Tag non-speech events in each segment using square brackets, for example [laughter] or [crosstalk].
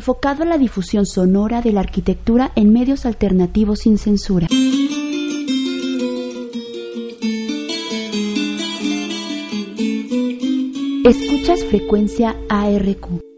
enfocado a la difusión sonora de la arquitectura en medios alternativos sin censura. Escuchas frecuencia ARQ.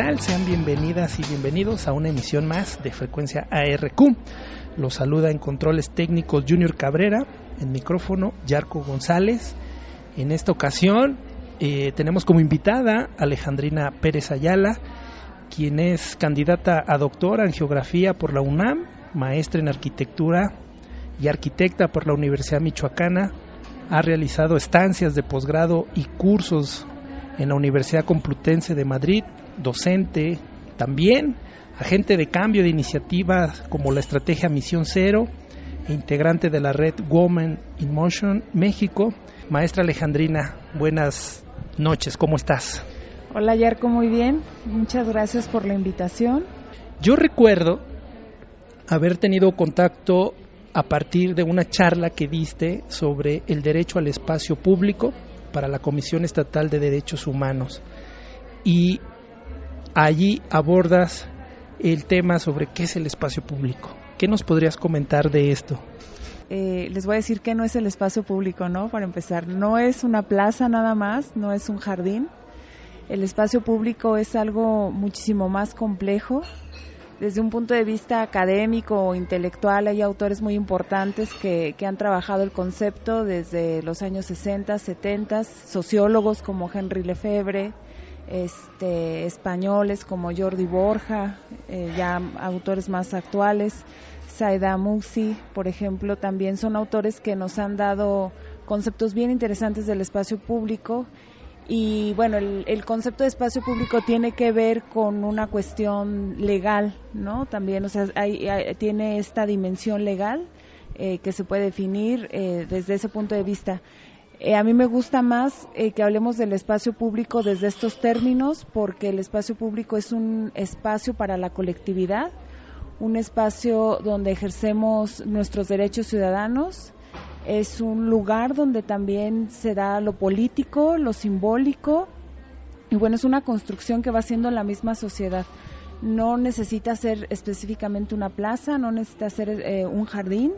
Sean bienvenidas y bienvenidos a una emisión más de Frecuencia ARQ. Los saluda en controles técnicos Junior Cabrera, en micrófono Yarco González. En esta ocasión eh, tenemos como invitada Alejandrina Pérez Ayala, quien es candidata a doctora en geografía por la UNAM, maestra en arquitectura y arquitecta por la Universidad Michoacana. Ha realizado estancias de posgrado y cursos en la Universidad Complutense de Madrid, docente también, agente de cambio de iniciativas como la estrategia Misión Cero, integrante de la red Women in Motion México. Maestra Alejandrina, buenas noches, ¿cómo estás? Hola Yarko, muy bien, muchas gracias por la invitación. Yo recuerdo haber tenido contacto a partir de una charla que diste sobre el derecho al espacio público para la Comisión Estatal de Derechos Humanos. Y allí abordas el tema sobre qué es el espacio público. ¿Qué nos podrías comentar de esto? Eh, les voy a decir que no es el espacio público, ¿no? Para empezar, no es una plaza nada más, no es un jardín. El espacio público es algo muchísimo más complejo. Desde un punto de vista académico o intelectual hay autores muy importantes que, que han trabajado el concepto desde los años 60, 70, sociólogos como Henry Lefebvre, este, españoles como Jordi Borja, eh, ya autores más actuales, Saida Muxi, por ejemplo, también son autores que nos han dado conceptos bien interesantes del espacio público. Y bueno, el, concepto de espacio público tiene que ver con una cuestión legal, ¿no? También, o sea, tiene esta dimensión legal eh, que se puede definir eh, desde ese punto de vista. Eh, a mí me gusta más eh, que hablemos del espacio público desde estos términos porque el espacio público es un espacio para la colectividad, un espacio donde ejercemos nuestros derechos ciudadanos, es un lugar donde también se da lo político, lo simbólico y bueno, es una construcción que va siendo la misma sociedad. No necesita ser específicamente una plaza, no necesita ser eh, un jardín.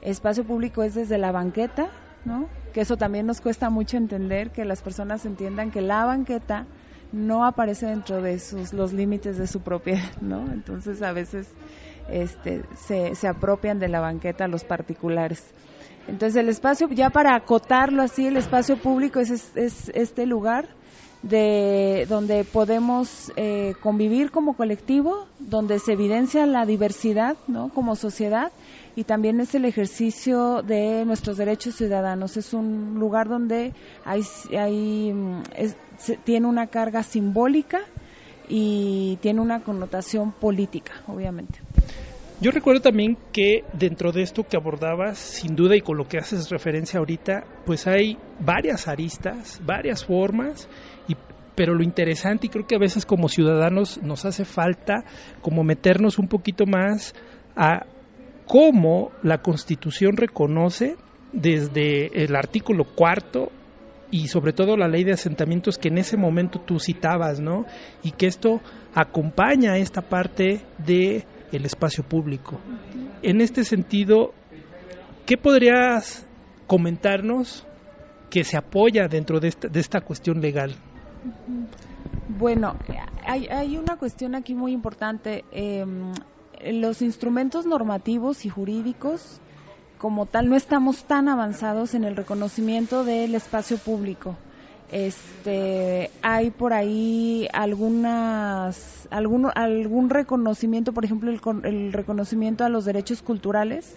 Espacio público es desde la banqueta, ¿no? Que eso también nos cuesta mucho entender, que las personas entiendan que la banqueta no aparece dentro de sus, los límites de su propiedad, [laughs] ¿no? Entonces a veces este, se, se apropian de la banqueta los particulares. Entonces el espacio, ya para acotarlo así, el espacio público es, es, este lugar de donde podemos eh, convivir como colectivo, donde se evidencia la diversidad, ¿no? Como sociedad y también es el ejercicio de nuestros derechos ciudadanos. Es un lugar donde hay, mm, tiene una carga simbólica y tiene una connotación política, obviamente. Yo recuerdo también que dentro de esto que abordabas, sin duda y con lo que haces referencia ahorita, pues hay varias aristas, varias formas, y, pero lo interesante y creo que a veces como ciudadanos nos hace falta como meternos un poquito más a cómo la Constitución reconoce desde el artículo cuarto y sobre todo la ley de asentamientos que en ese momento tú citabas, ¿no? Y que esto acompaña esta parte de el espacio público. En este sentido, ¿qué podrías comentarnos que se apoya dentro de esta, de esta cuestión legal? Bueno, hay, hay, una cuestión aquí muy importante. Eh, los instrumentos normativos y jurídicos como tal no estamos tan avanzados en el reconocimiento del espacio público. Este, hay por ahí algunas, algún, algún reconocimiento, por ejemplo, el, el reconocimiento a los derechos culturales,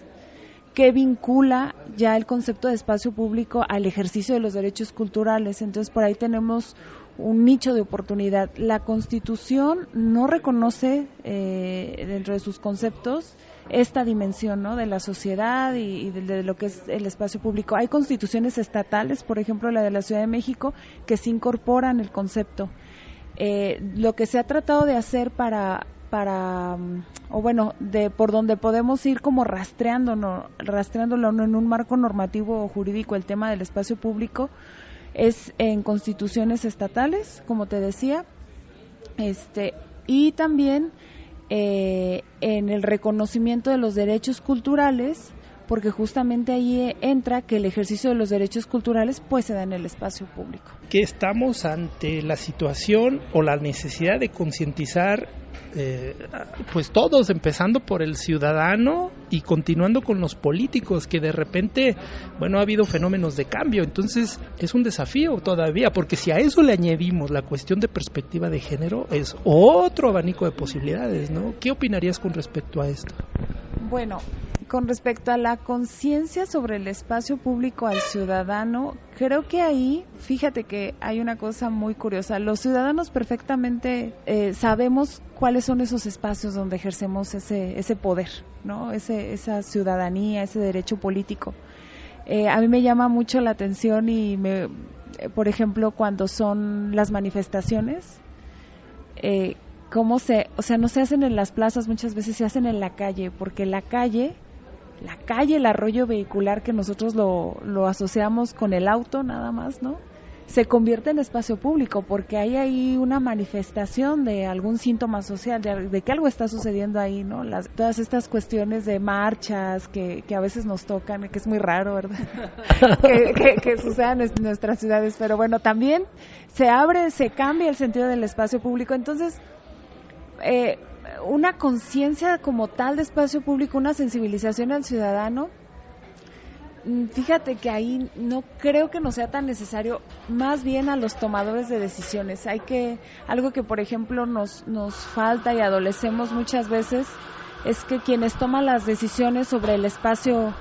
que vincula ya el concepto de espacio público al ejercicio de los derechos culturales. Entonces, por ahí tenemos un nicho de oportunidad. La Constitución no reconoce eh, dentro de sus conceptos esta dimensión ¿no? de la sociedad y, de, lo que es el espacio público. Hay constituciones estatales, por ejemplo la de la Ciudad de México, que se incorporan el concepto. Eh, lo que se ha tratado de hacer para para o bueno de por donde podemos ir como rastreándolo rastreándolo en un marco normativo o jurídico el tema del espacio público es en constituciones estatales, como te decía, este, y también eh, en el reconocimiento de los derechos culturales, porque justamente ahí entra que el ejercicio de los derechos culturales pues se da en el espacio público. Que estamos ante la situación o la necesidad de concientizar eh, pues todos, empezando por el ciudadano y continuando con los políticos, que de repente, bueno, ha habido fenómenos de cambio, entonces es un desafío todavía, porque si a eso le añadimos la cuestión de perspectiva de género, es otro abanico de posibilidades, ¿no? ¿Qué opinarías con respecto a esto? Bueno, con respecto a la conciencia sobre el espacio público al ciudadano, creo que ahí, fíjate que hay una cosa muy curiosa. Los ciudadanos perfectamente eh, sabemos cuáles son esos espacios donde ejercemos ese, ese poder, ¿no? Ese, esa ciudadanía, ese derecho político. Eh, a mí me llama mucho la atención y, me, por ejemplo, cuando son las manifestaciones, eh, cómo se, o sea, no se hacen en las plazas, muchas veces se hacen en la calle, porque la calle la calle, el arroyo vehicular que nosotros lo, lo asociamos con el auto nada más, ¿no? se convierte en espacio público porque hay ahí una manifestación de algún síntoma social, de, que algo está sucediendo ahí, ¿no? Las, todas estas cuestiones de marchas que, que a veces nos tocan, que es muy raro, ¿verdad? [laughs] que, que, sucedan en nuestras ciudades, pero bueno, también se abre, se cambia el sentido del espacio público, entonces... Eh, una conciencia como tal de espacio público, una sensibilización al ciudadano, mm, fíjate que ahí no creo que no sea tan necesario, más bien a los tomadores de decisiones. Hay que, algo que por ejemplo nos, nos falta y adolecemos muchas veces, es que quienes toman las decisiones sobre el espacio,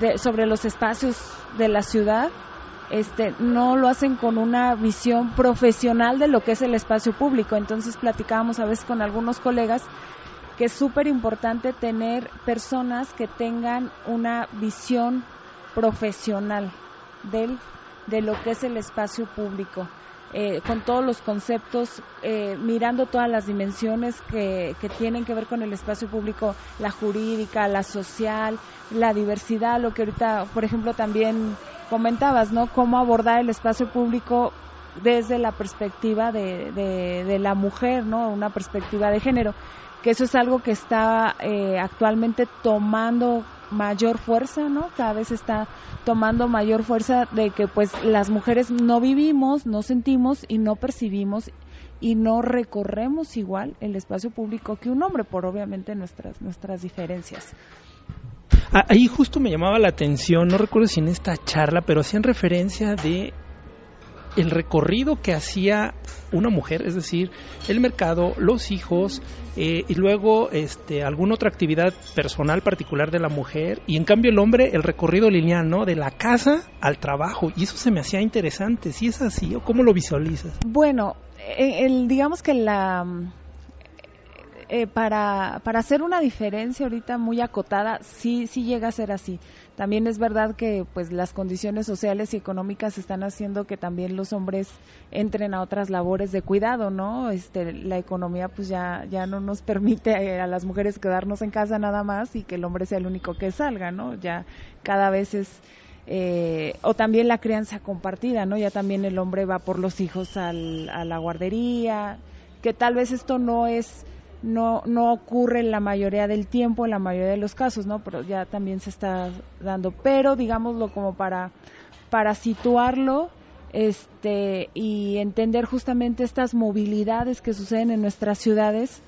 de, sobre los espacios de la ciudad, este, no lo hacen con una visión profesional de lo que es el espacio público. Entonces platicábamos a veces con algunos colegas que es súper importante tener personas que tengan una visión profesional del, de lo que es el espacio público. Eh, con todos los conceptos, eh, mirando todas las dimensiones que, que, tienen que ver con el espacio público, la jurídica, la social, la diversidad, lo que ahorita, por ejemplo, también comentabas, ¿no? Cómo abordar el espacio público desde la perspectiva de, de, la mujer, ¿no? Una perspectiva de género, que eso es algo que está eh, actualmente tomando mayor fuerza, ¿no? Cada vez está tomando mayor fuerza de que pues las mujeres no vivimos, no sentimos y no percibimos y no recorremos igual el espacio público que un hombre por obviamente nuestras nuestras diferencias. Ah, ahí justo me llamaba la atención, no recuerdo si en esta charla, pero hacían referencia de el recorrido que hacía una mujer, es decir, el mercado, los hijos eh, y luego este, alguna otra actividad personal particular de la mujer y en cambio el hombre el recorrido lineal, ¿no? De la casa al trabajo y eso se me hacía interesante. ¿Si es así o cómo lo visualizas? Bueno, eh, el, digamos que la eh, para, para hacer una diferencia ahorita muy acotada, sí, sí llega a ser así. También es verdad que pues las condiciones sociales y económicas están haciendo que también los hombres entren a otras labores de cuidado, ¿no? Este, la economía pues ya, ya no nos permite a las mujeres quedarnos en casa nada más y que el hombre sea el único que salga, ¿no? Ya cada vez es... Eh, o también la crianza compartida, ¿no? Ya también el hombre va por los hijos al, a la guardería, que tal vez esto no es no, no ocurre en la mayoría del tiempo, en la mayoría de los casos, ¿no? Pero ya también se está dando. Pero, digámoslo, como para, para situarlo este, y entender justamente estas movilidades que suceden en nuestras ciudades,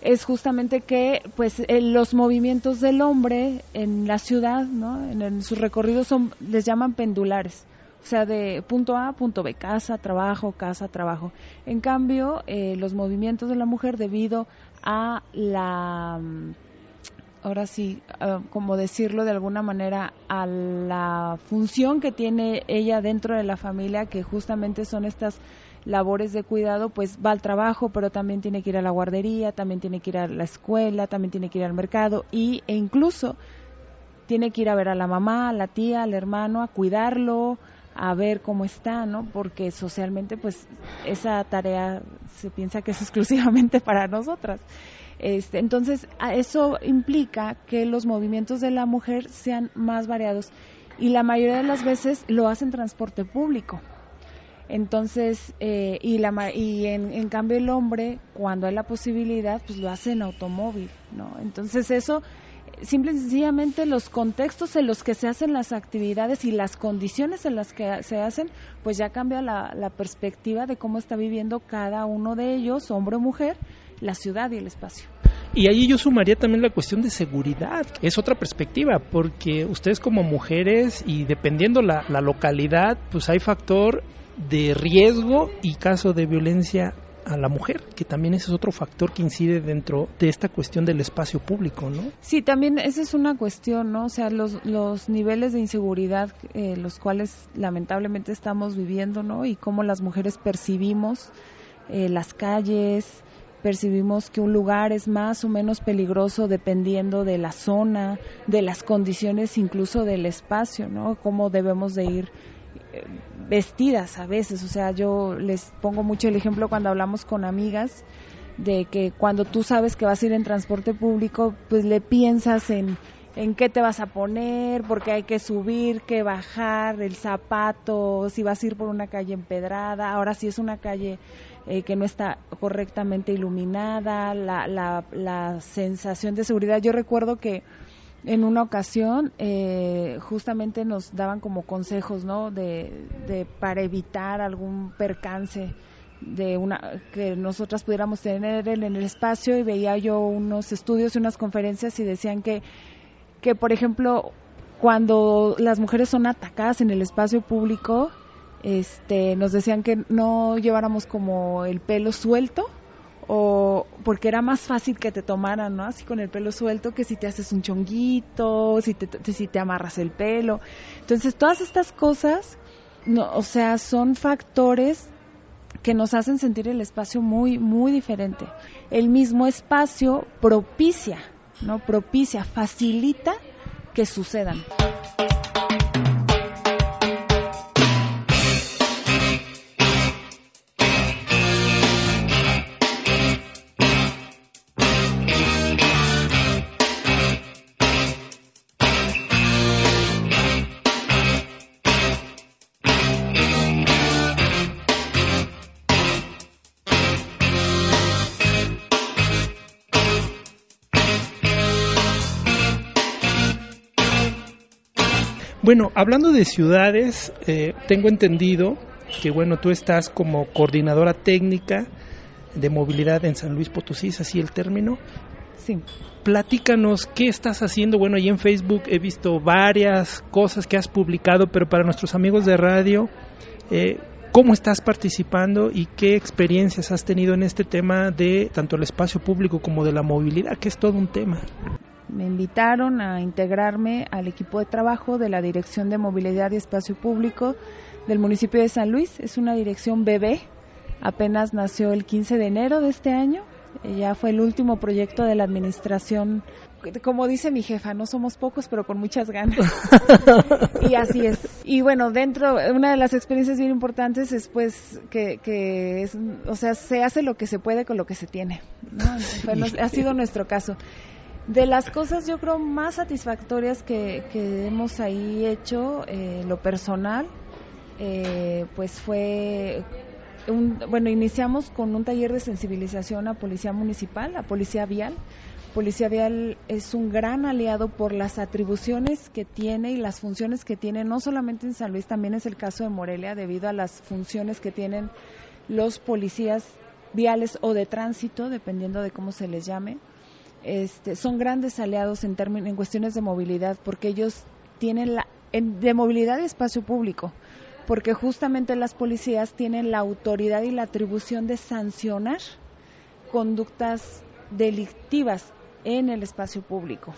es justamente que pues eh, los movimientos del hombre en la ciudad, ¿no? en, sus recorridos son les llaman pendulares. O sea, de punto A, punto B, casa, trabajo, casa, trabajo. En cambio, eh, los movimientos de la mujer debido a la mm, ahora sí, ah, como decirlo de alguna manera, a la función que tiene ella dentro de la familia, que justamente son estas labores de cuidado, pues va al trabajo, pero también tiene que ir a la guardería, también tiene que ir a la escuela, también tiene que ir al mercado y, e incluso tiene que ir a ver a la mamá, a la tía, al hermano, a cuidarlo, a ver cómo está, ¿no? Porque socialmente, pues, esa tarea se piensa que es [laughs] exclusivamente para nosotras. Este, entonces, eso implica que los movimientos de la mujer sean más variados y la mayoría de las veces lo hacen transporte público. Entonces, eh, y, la, y en, en, cambio el hombre, cuando hay la posibilidad, pues lo hace en automóvil, ¿no? Entonces eso, simple y sencillamente los contextos en los que se hacen las actividades y las condiciones en las que se hacen, pues ya cambia la, la perspectiva de cómo está viviendo cada uno de ellos, hombre o mujer, la ciudad y el espacio. Y ahí yo sumaría también la cuestión de seguridad, es otra perspectiva, porque ustedes como mujeres y dependiendo la, la localidad, pues hay factor de riesgo y caso de violencia a la mujer, que también ese es otro factor que incide dentro de esta cuestión del espacio público, ¿no? Sí, también esa es una cuestión, ¿no? O sea, los, los niveles de inseguridad, eh, los cuales lamentablemente estamos viviendo, ¿no? Y cómo las mujeres percibimos eh, las calles, percibimos que un lugar es más o menos peligroso dependiendo de la zona, de las condiciones incluso del espacio, ¿no? Cómo debemos de ir vestidas a veces, o sea, yo les pongo mucho el ejemplo cuando hablamos con amigas de que cuando tú sabes que vas a ir en transporte público, pues le piensas en en qué te vas a poner, porque hay que subir, que bajar, el zapato, si vas a ir por una calle empedrada, ahora si es una calle eh, que no está correctamente iluminada, la, la, la, sensación de seguridad. Yo recuerdo que en una ocasión eh, justamente nos daban como consejos, ¿no? De, de, para evitar algún percance de una que nosotras pudiéramos tener en el espacio y veía yo unos estudios y unas conferencias y decían que que, por ejemplo, cuando las mujeres son atacadas en el espacio público, este, nos decían que no lleváramos como el pelo suelto o porque era más fácil que te tomaran, ¿no? Así con el pelo suelto que si te haces un chonguito, si te, si te amarras el pelo. Entonces, todas estas cosas, no, o sea, son factores que nos hacen sentir el espacio muy, muy diferente. El mismo espacio propicia ¿no? Propicia, facilita que sucedan. Bueno, hablando de ciudades, eh, tengo entendido que bueno, tú estás como coordinadora técnica de movilidad en San Luis Potosí, ¿es así el término? Sí. Platícanos qué estás haciendo. Bueno, ahí en Facebook he visto varias cosas que has publicado, pero para nuestros amigos de radio, eh, ¿cómo estás participando y qué experiencias has tenido en este tema de tanto el espacio público como de la movilidad, que es todo un tema? Me invitaron a integrarme al equipo de trabajo de la Dirección de Movilidad y Espacio Público del municipio de San Luis. Es una dirección bebé, apenas nació el 15 de enero de este año. Ya fue el último proyecto de la administración. Como dice mi jefa, no somos pocos, pero con muchas ganas. [laughs] y así es. Y bueno, dentro, una de las experiencias bien importantes es pues que, que es, o sea, se hace lo que se puede con lo que se tiene. ha sido nuestro caso. De las cosas yo creo más satisfactorias que, hemos ahí hecho, eh, lo personal, eh, pues fue, un, bueno, iniciamos con un taller de sensibilización a Policía Municipal, a Policía Vial. Policía Vial es un gran aliado por las atribuciones que tiene y las funciones que tiene, no solamente en San Luis, también es el caso de Morelia, debido a las funciones que tienen los policías viales o de tránsito, dependiendo de cómo se les llame. Este, son grandes aliados en, en cuestiones de movilidad porque ellos tienen la de movilidad y espacio público porque justamente las policías tienen la autoridad y la atribución de sancionar conductas delictivas en el espacio público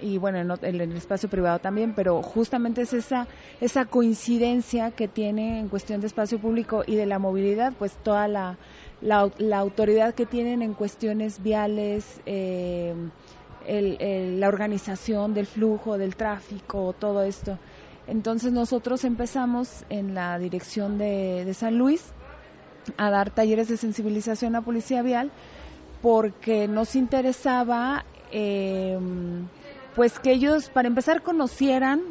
y bueno, en, el espacio privado también, pero justamente es esa, esa coincidencia que tiene en cuestión de espacio público y de la movilidad, pues toda la, la, autoridad que tienen en cuestiones viales, eh, la organización del flujo, del tráfico, todo esto. Entonces nosotros empezamos en la dirección de, de San Luis a dar talleres de sensibilización a policía vial porque nos interesaba eh, pues que ellos, para empezar, conocieran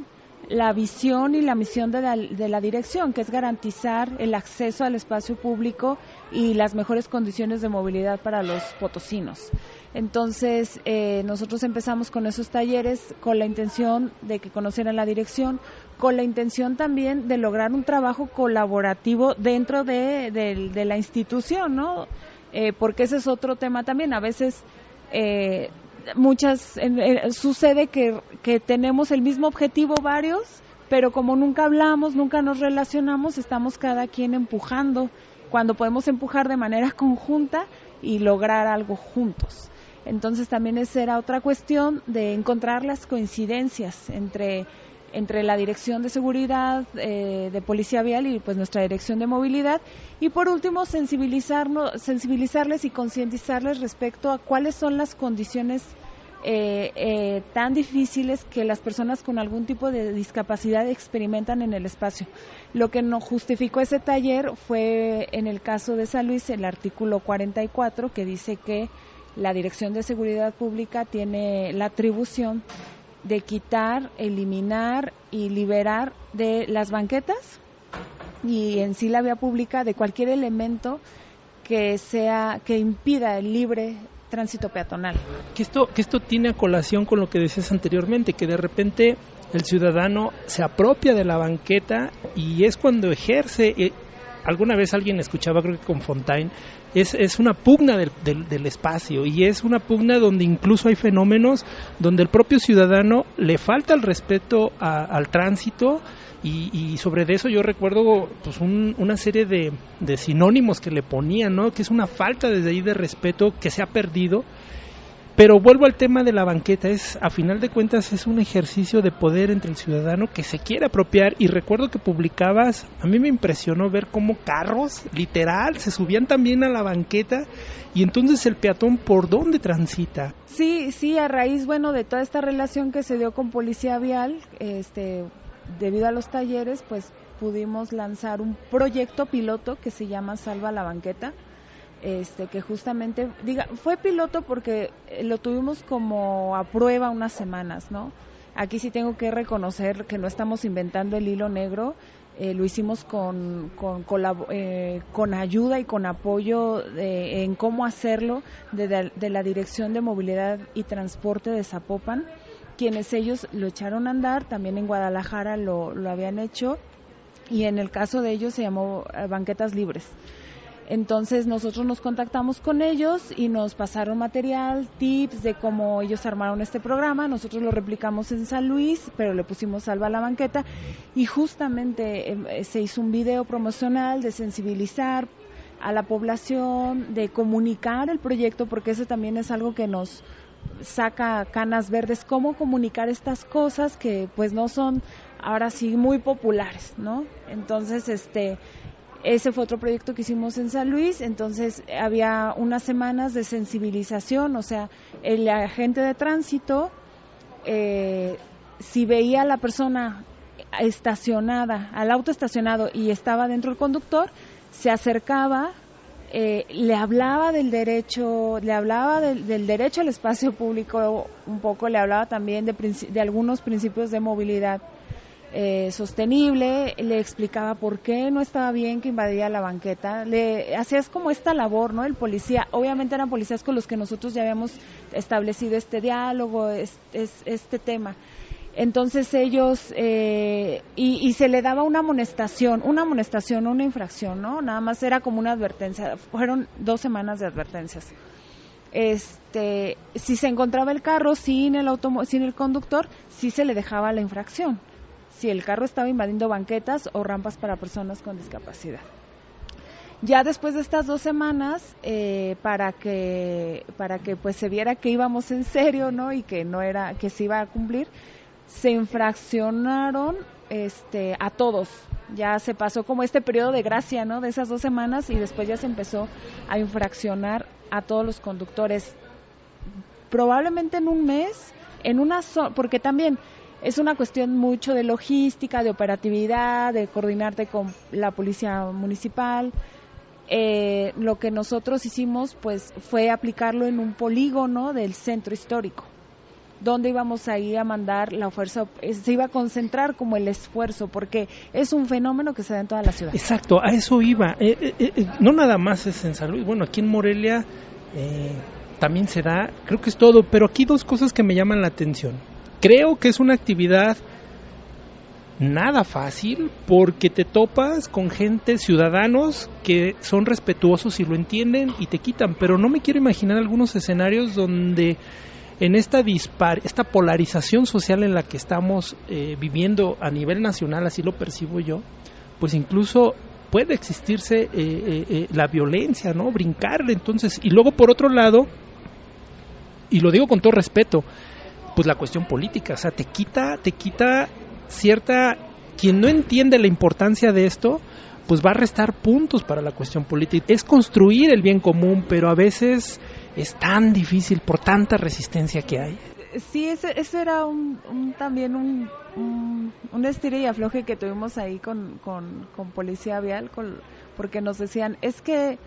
la visión y la misión de la, de la, dirección, que es garantizar el acceso al espacio público y las mejores condiciones de movilidad para los potosinos. Entonces, eh, nosotros empezamos con esos talleres con la intención de que conocieran la dirección, con la intención también de lograr un trabajo colaborativo dentro de, la institución, ¿no? Eh, porque ese es otro tema también. A veces eh, muchas sucede que, que tenemos el mismo objetivo varios, pero como nunca hablamos, nunca nos relacionamos, estamos cada quien empujando cuando podemos empujar de manera [laughs] conjunta y lograr algo juntos. Entonces también esa era otra cuestión de encontrar las coincidencias entre entre la Dirección de Seguridad eh, de Policía Vial y pues nuestra Dirección de Movilidad y por último sensibilizarnos, sensibilizarles y concientizarles respecto a cuáles son las condiciones eh, eh, tan difíciles que las personas con algún tipo de discapacidad experimentan en el espacio. Lo que nos justificó ese taller fue en el caso de San Luis el artículo 44 que dice que la Dirección de Seguridad Pública tiene la atribución de quitar, eliminar y liberar de las banquetas y en sí la vía pública de cualquier elemento que sea que impida el libre tránsito peatonal. Que esto que esto tiene colación con lo que decías anteriormente, que de repente el ciudadano se apropia de la banqueta y es cuando ejerce eh, alguna vez alguien escuchaba, creo que con Fontaine, es, es una pugna del, del, espacio y es una pugna donde incluso hay fenómenos donde el propio ciudadano le falta el respeto al tránsito y, y, sobre eso yo recuerdo pues una serie de, de sinónimos que le ponían, ¿no? que es una falta desde ahí de respeto que se ha perdido pero vuelvo al tema de la banqueta, es a final de cuentas es un ejercicio de poder entre el ciudadano que se quiere apropiar y recuerdo que publicabas, a mí me impresionó ver cómo carros literal se subían también a la banqueta y entonces el peatón por dónde transita. Sí, sí, a raíz bueno de toda esta relación que se dio con Policía Vial, este debido a los talleres, pues pudimos lanzar un proyecto piloto que se llama Salva la banqueta este, que justamente, diga, fue piloto porque eh, lo tuvimos como a prueba unas semanas, ¿no? Aquí sí tengo que reconocer que no estamos inventando el hilo negro, eh, lo hicimos eh, con, ayuda y con apoyo de, en cómo hacerlo de, de, la Dirección de Movilidad y Transporte de Zapopan, quienes ellos lo echaron a andar, también en Guadalajara lo, lo habían hecho, y en el caso de ellos se llamó Banquetas Libres. Entonces nosotros nos contactamos con ellos y nos pasaron material, tips de cómo ellos armaron este programa. Nosotros lo replicamos en San Luis, pero le pusimos salva a la banqueta y justamente em, eh, se hizo un video promocional de sensibilizar a la población, de comunicar el proyecto, porque eso también es algo que nos saca canas verdes, cómo comunicar estas cosas que pues no son ahora sí muy populares, ¿no? Entonces, este ese fue otro proyecto que hicimos en San Luis, entonces había unas semanas de sensibilización, o sea, el agente de tránsito, eh, si veía a la persona estacionada, al auto estacionado y estaba dentro del conductor, se acercaba, eh, le hablaba del derecho, le hablaba del, derecho al espacio público un poco, le hablaba también de, de algunos principios de movilidad eh, sostenible, le explicaba por qué no estaba bien que invadía la banqueta, le hacías como esta labor, ¿no? El policía, obviamente eran policías con los que nosotros ya habíamos establecido este diálogo, es, este tema. Entonces ellos, eh, y, y, se le daba una amonestación, una amonestación, una infracción, ¿no? Nada más era como una advertencia, fueron dos semanas de advertencias. Este, si se encontraba el carro sin el, sin el conductor, sí se le dejaba la infracción, si el carro estaba invadiendo banquetas o rampas para personas con discapacidad. Ya después de estas dos semanas, eh, para que para que pues se viera que íbamos en serio, ¿no? Y que no era que se iba a cumplir, se infraccionaron este, a todos. Ya se pasó como este periodo de gracia, ¿no? De esas dos semanas y después ya se empezó a infraccionar a todos los conductores. Probablemente en un mes, en una porque también es una cuestión mucho de logística, de operatividad, de coordinarte con la policía municipal. Eh, lo que nosotros hicimos, pues, fue aplicarlo en un polígono del centro histórico dónde íbamos a ir a mandar la fuerza, se iba a concentrar como el esfuerzo, porque es un fenómeno que se da en toda la ciudad. Exacto, a eso iba. Eh, eh, eh, no nada más es en salud, bueno, aquí en Morelia también se da, creo que es todo, pero aquí dos cosas que me llaman la atención. Creo que es una actividad nada fácil porque te topas con gente, ciudadanos que son respetuosos y lo entienden y te quitan, pero no me quiero imaginar algunos escenarios donde en esta dispar, esta polarización social en la que estamos eh, viviendo a nivel nacional, así lo percibo yo, pues incluso puede existirse eh, eh, la violencia, ¿no? Brincarle, entonces, y luego por otro lado, y lo digo con todo respeto, pues la cuestión política, o sea, te quita, te quita cierta, quien no entiende la importancia de esto, pues va a restar puntos para la cuestión política. Es construir el bien común, pero a veces es tan difícil por tanta resistencia que hay. Sí, ese, era un, también un, un, estire y afloje que tuvimos ahí con, con, Policía Vial, porque nos decían, es que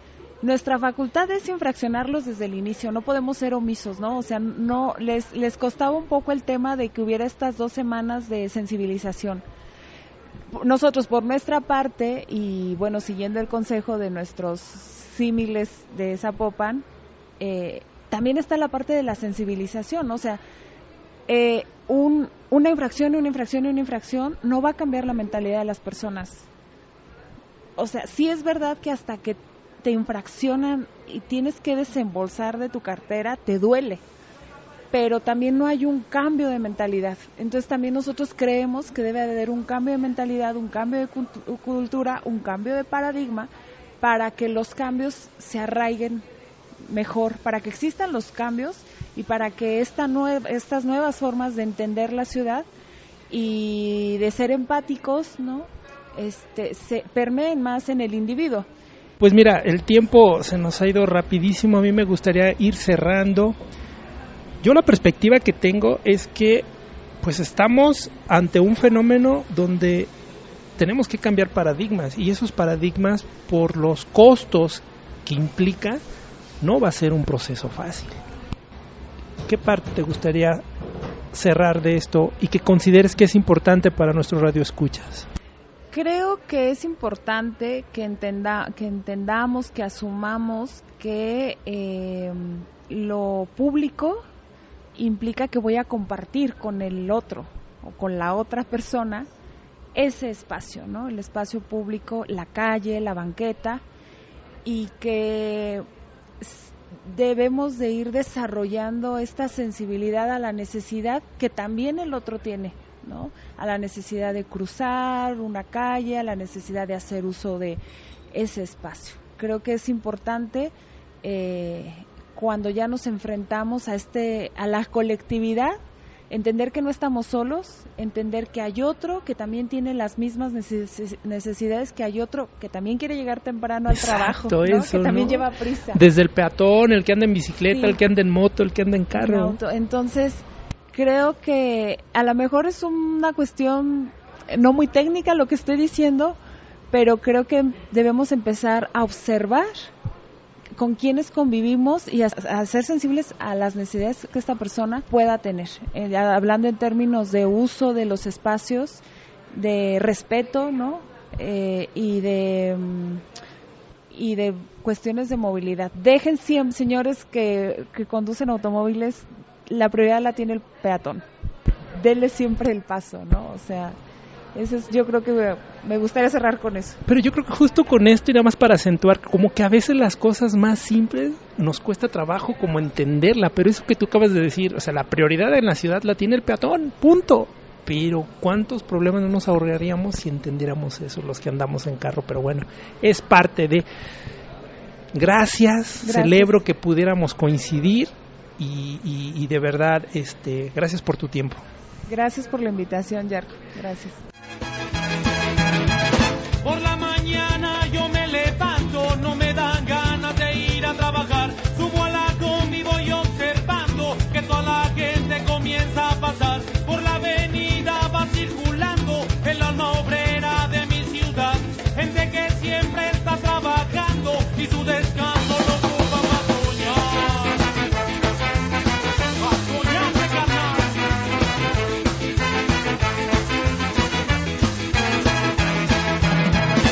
nuestra facultad es infraccionarlos desde el inicio, no podemos ser omisos, ¿no? O sea, no les, les costaba un poco el tema de que hubiera estas dos semanas de sensibilización. Nosotros, por nuestra parte, y bueno, siguiendo el consejo de nuestros símiles de Zapopan, eh, también está la parte de la sensibilización, o sea, eh, un, una infracción una infracción una infracción no va a cambiar la mentalidad de las personas. O sea, sí es verdad que hasta que te infraccionan y tienes que desembolsar de tu cartera, te duele, pero también no hay un cambio de mentalidad. Entonces también nosotros creemos que debe haber un cambio de mentalidad, un cambio de cultura, un cambio de paradigma para que los cambios se arraiguen mejor, para que existan los cambios y para que esta estas nuevas formas de entender la ciudad y de ser empáticos, ¿no? Este, se permeen más en el individuo. Pues mira, el tiempo se nos ha ido rapidísimo, a mí me gustaría ir cerrando. Yo la perspectiva que tengo es que pues estamos ante un fenómeno donde tenemos que cambiar paradigmas y esos paradigmas por los costos que implica no va a ser un proceso fácil. ¿Qué parte te gustaría cerrar de esto y que consideres que es importante para nuestros radioescuchas? Creo que es importante que, entenda, que entendamos, que asumamos que eh, lo público implica que voy a compartir con el otro o con la otra persona ese espacio, ¿no? El espacio público, la calle, la banqueta, y que debemos de ir desarrollando esta sensibilidad a la necesidad que también el otro tiene, ¿no? A la necesidad de cruzar una calle, a la necesidad de hacer uso de ese espacio. Creo que es importante eh, cuando ya nos enfrentamos a este, a la colectividad, entender que no estamos solos, entender que hay otro que también tiene las mismas necesidades, que hay otro que también quiere llegar temprano al trabajo, que también lleva prisa. Desde el peatón, el que anda en bicicleta, el que anda en moto, el que anda en carro. Entonces, creo que a lo mejor es una cuestión no muy técnica lo que estoy diciendo, pero creo que debemos empezar a observar con quienes convivimos y a, ser sensibles a las necesidades que esta persona pueda tener. Eh, hablando en términos de uso de los espacios, de respeto, ¿no? Eh, y de mm, y de cuestiones de movilidad. Dejen siempre, señores que, que conducen automóviles, la prioridad la tiene el peatón. dele siempre el paso, ¿no? O sea, eso es, yo creo que me gustaría cerrar con eso. Pero yo creo que justo con esto y nada más para acentuar, como que a veces las cosas más simples nos cuesta trabajo como entenderla, pero eso que tú acabas de decir, o sea, la prioridad en la ciudad la tiene el peatón, punto. Pero cuántos problemas no nos ahorraríamos si entendiéramos eso, los que andamos en carro, pero bueno, es parte de... Gracias, celebro que pudiéramos coincidir y, y de verdad, este, gracias por tu tiempo. Gracias por la invitación, Yarko. Gracias.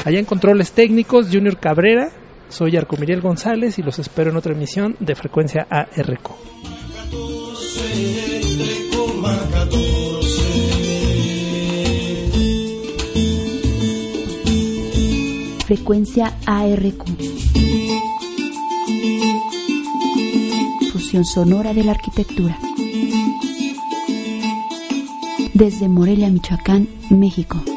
Allá en Controles Técnicos, Junior Cabrera, soy Arco Miriel González y los espero en otra emisión de Frecuencia ARQ. Frecuencia ARQ. Fusión sonora de la arquitectura. Desde Morelia, Michoacán, México.